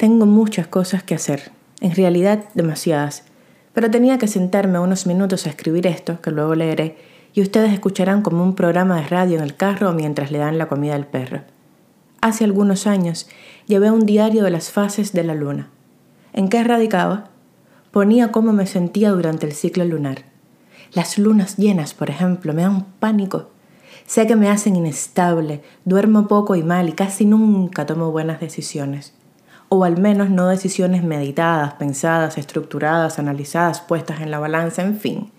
Tengo muchas cosas que hacer, en realidad demasiadas, pero tenía que sentarme unos minutos a escribir esto, que luego leeré, y ustedes escucharán como un programa de radio en el carro mientras le dan la comida al perro. Hace algunos años llevé un diario de las fases de la luna. ¿En qué radicaba? Ponía cómo me sentía durante el ciclo lunar. Las lunas llenas, por ejemplo, me dan pánico. Sé que me hacen inestable, duermo poco y mal y casi nunca tomo buenas decisiones o al menos no decisiones meditadas, pensadas, estructuradas, analizadas, puestas en la balanza, en fin.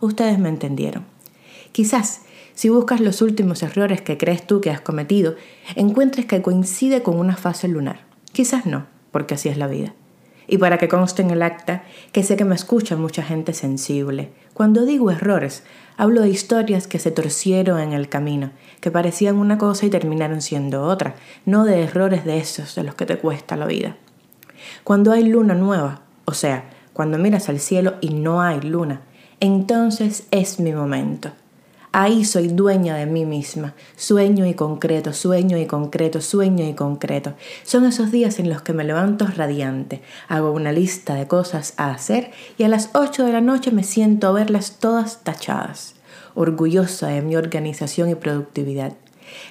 Ustedes me entendieron. Quizás, si buscas los últimos errores que crees tú que has cometido, encuentres que coincide con una fase lunar. Quizás no, porque así es la vida. Y para que conste en el acta, que sé que me escucha mucha gente sensible. Cuando digo errores, hablo de historias que se torcieron en el camino, que parecían una cosa y terminaron siendo otra, no de errores de esos de los que te cuesta la vida. Cuando hay luna nueva, o sea, cuando miras al cielo y no hay luna, entonces es mi momento. Ahí soy dueña de mí misma. Sueño y concreto, sueño y concreto, sueño y concreto. Son esos días en los que me levanto radiante, hago una lista de cosas a hacer y a las 8 de la noche me siento a verlas todas tachadas, orgullosa de mi organización y productividad.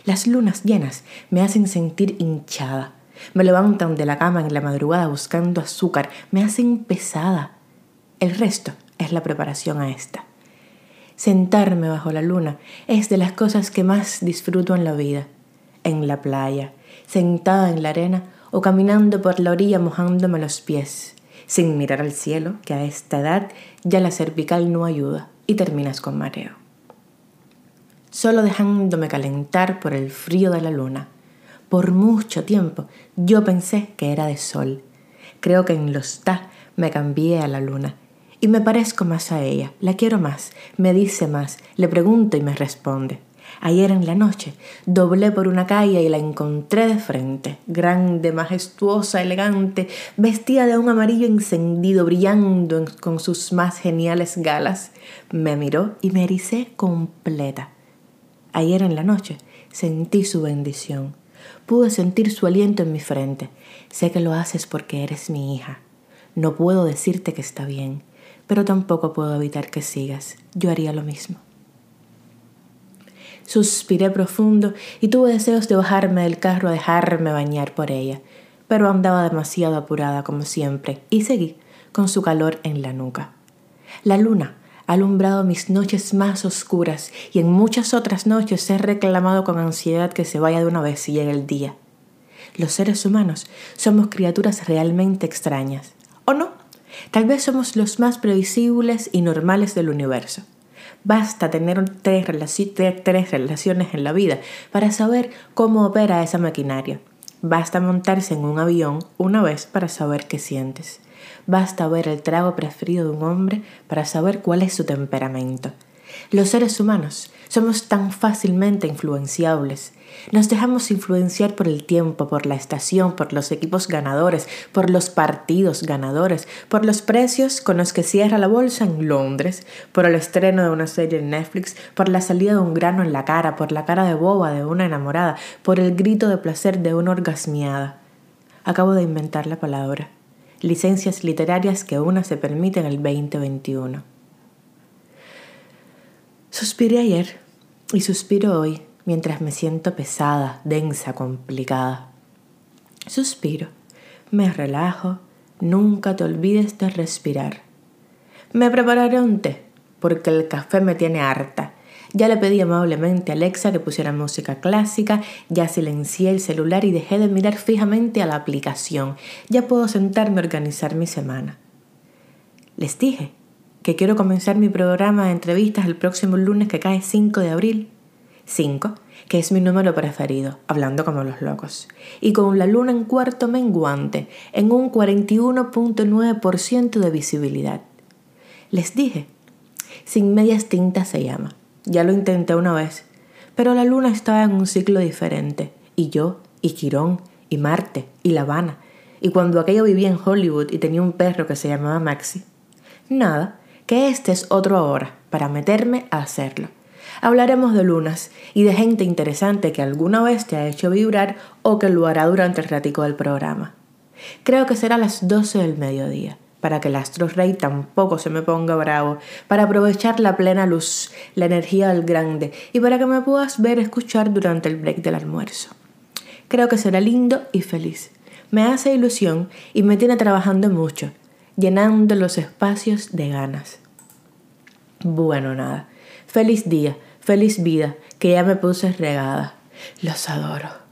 Las lunas llenas me hacen sentir hinchada. Me levantan de la cama en la madrugada buscando azúcar, me hacen pesada. El resto es la preparación a esta. Sentarme bajo la luna es de las cosas que más disfruto en la vida. En la playa, sentada en la arena o caminando por la orilla mojándome los pies, sin mirar al cielo, que a esta edad ya la cervical no ayuda y terminas con mareo. Solo dejándome calentar por el frío de la luna. Por mucho tiempo yo pensé que era de sol. Creo que en los ta me cambié a la luna y me parezco más a ella, la quiero más, me dice más, le pregunto y me responde. Ayer en la noche doblé por una calle y la encontré de frente, grande, majestuosa, elegante, vestida de un amarillo encendido, brillando con sus más geniales galas. Me miró y me ericé completa. Ayer en la noche sentí su bendición. Pude sentir su aliento en mi frente. Sé que lo haces porque eres mi hija. No puedo decirte que está bien pero tampoco puedo evitar que sigas. Yo haría lo mismo. Suspiré profundo y tuve deseos de bajarme del carro a dejarme bañar por ella, pero andaba demasiado apurada como siempre y seguí con su calor en la nuca. La luna ha alumbrado mis noches más oscuras y en muchas otras noches he reclamado con ansiedad que se vaya de una vez y llegue el día. Los seres humanos somos criaturas realmente extrañas. Tal vez somos los más previsibles y normales del universo. Basta tener tres, relaciones en la vida para saber cómo opera esa maquinaria. Basta montarse en un avión una vez para saber qué sientes. Basta ver el trago preferido de un hombre para saber cuál es su temperamento. Los seres humanos somos tan fácilmente influenciables. Nos dejamos influenciar por el tiempo, por la estación, por los equipos ganadores, por los partidos ganadores, por los precios con los que cierra la bolsa en Londres, por el estreno de una serie en Netflix, por la salida de un grano en la cara, por la cara de boba de una enamorada, por el grito de placer de una orgasmiada. Acabo de inventar la palabra. Licencias literarias que una se permite en el 2021. Suspiré ayer y suspiro hoy mientras me siento pesada, densa, complicada. Suspiro, me relajo, nunca te olvides de respirar. Me prepararé un té, porque el café me tiene harta. Ya le pedí amablemente a Alexa que pusiera música clásica, ya silencié el celular y dejé de mirar fijamente a la aplicación. Ya puedo sentarme a organizar mi semana. Les dije que quiero comenzar mi programa de entrevistas el próximo lunes que cae 5 de abril. 5, que es mi número preferido, hablando como los locos. Y con la luna en cuarto menguante, en un 41.9% de visibilidad. Les dije, sin medias tintas se llama. Ya lo intenté una vez, pero la luna estaba en un ciclo diferente. Y yo, y Quirón, y Marte, y La Habana. Y cuando aquello vivía en Hollywood y tenía un perro que se llamaba Maxi. Nada, que este es otro ahora, para meterme a hacerlo. Hablaremos de lunas y de gente interesante que alguna vez te ha hecho vibrar o que lo hará durante el ratico del programa. Creo que será a las 12 del mediodía, para que el astro rey tampoco se me ponga bravo, para aprovechar la plena luz, la energía del grande y para que me puedas ver escuchar durante el break del almuerzo. Creo que será lindo y feliz. Me hace ilusión y me tiene trabajando mucho, llenando los espacios de ganas. Bueno, nada. Feliz día, feliz vida, que ya me puse regada. Los adoro.